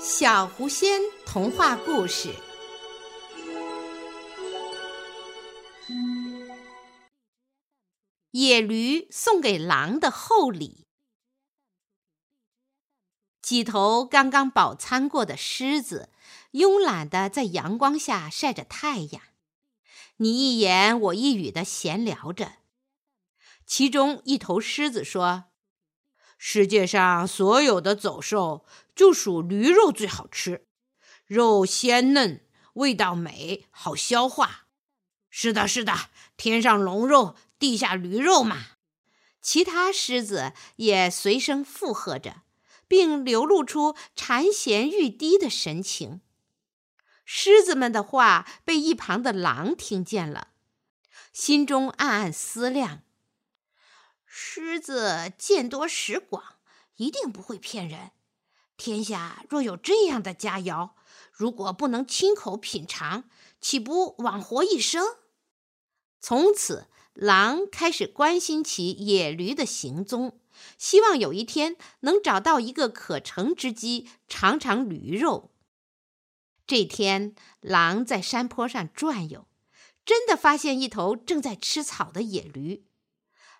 小狐仙童话故事：野驴送给狼的厚礼。几头刚刚饱餐过的狮子，慵懒的在阳光下晒着太阳，你一言我一语的闲聊着。其中一头狮子说。世界上所有的走兽，就属驴肉最好吃，肉鲜嫩，味道美，好消化。是的，是的，天上龙肉，地下驴肉嘛。其他狮子也随声附和着，并流露出馋涎欲滴的神情。狮子们的话被一旁的狼听见了，心中暗暗思量。狮子见多识广，一定不会骗人。天下若有这样的佳肴，如果不能亲口品尝，岂不枉活一生？从此，狼开始关心起野驴的行踪，希望有一天能找到一个可乘之机，尝尝驴肉。这天，狼在山坡上转悠，真的发现一头正在吃草的野驴。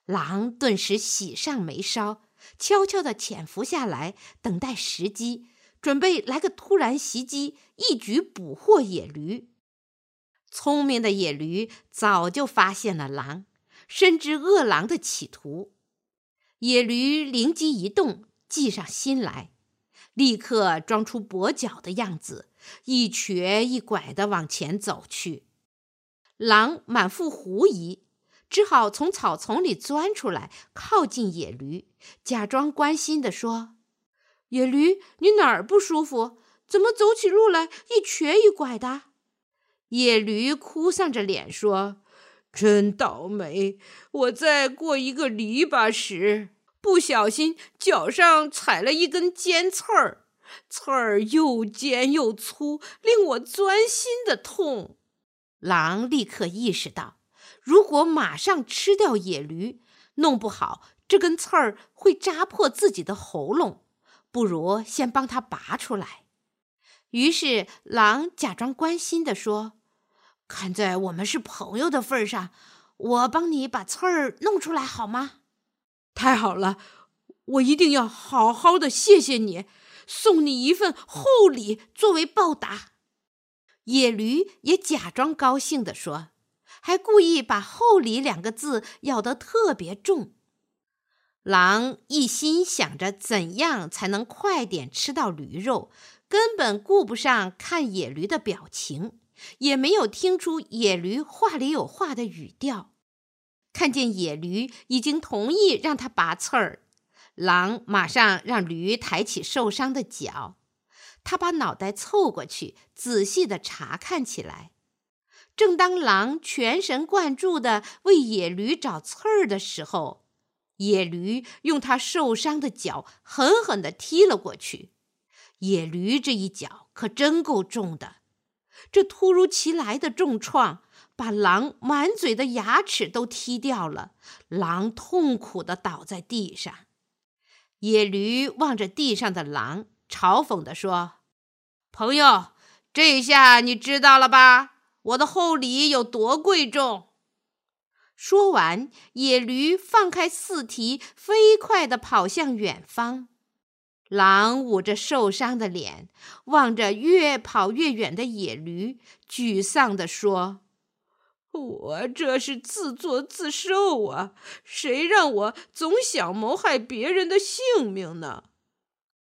狼顿时喜上眉梢，悄悄地潜伏下来，等待时机，准备来个突然袭击，一举捕获野驴。聪明的野驴早就发现了狼，深知恶狼的企图。野驴灵机一动，计上心来，立刻装出跛脚的样子，一瘸一拐地往前走去。狼满腹狐疑。只好从草丛里钻出来，靠近野驴，假装关心地说：“野驴，你哪儿不舒服？怎么走起路来一瘸一拐的？”野驴哭丧着脸说：“真倒霉！我在过一个篱笆时，不小心脚上踩了一根尖刺儿，刺儿又尖又粗，令我钻心的痛。”狼立刻意识到。如果马上吃掉野驴，弄不好这根刺儿会扎破自己的喉咙，不如先帮他拔出来。于是狼假装关心地说：“看在我们是朋友的份上，我帮你把刺儿弄出来好吗？”太好了，我一定要好好的谢谢你，送你一份厚礼作为报答。野驴也假装高兴地说。还故意把“厚礼”两个字咬得特别重。狼一心想着怎样才能快点吃到驴肉，根本顾不上看野驴的表情，也没有听出野驴话里有话的语调。看见野驴已经同意让他拔刺儿，狼马上让驴抬起受伤的脚，他把脑袋凑过去，仔细的查看起来。正当狼全神贯注地为野驴找刺儿的时候，野驴用它受伤的脚狠狠地踢了过去。野驴这一脚可真够重的，这突如其来的重创把狼满嘴的牙齿都踢掉了。狼痛苦地倒在地上。野驴望着地上的狼，嘲讽地说：“朋友，这下你知道了吧？”我的厚礼有多贵重？说完，野驴放开四蹄，飞快地跑向远方。狼捂着受伤的脸，望着越跑越远的野驴，沮丧地说：“我这是自作自受啊！谁让我总想谋害别人的性命呢？”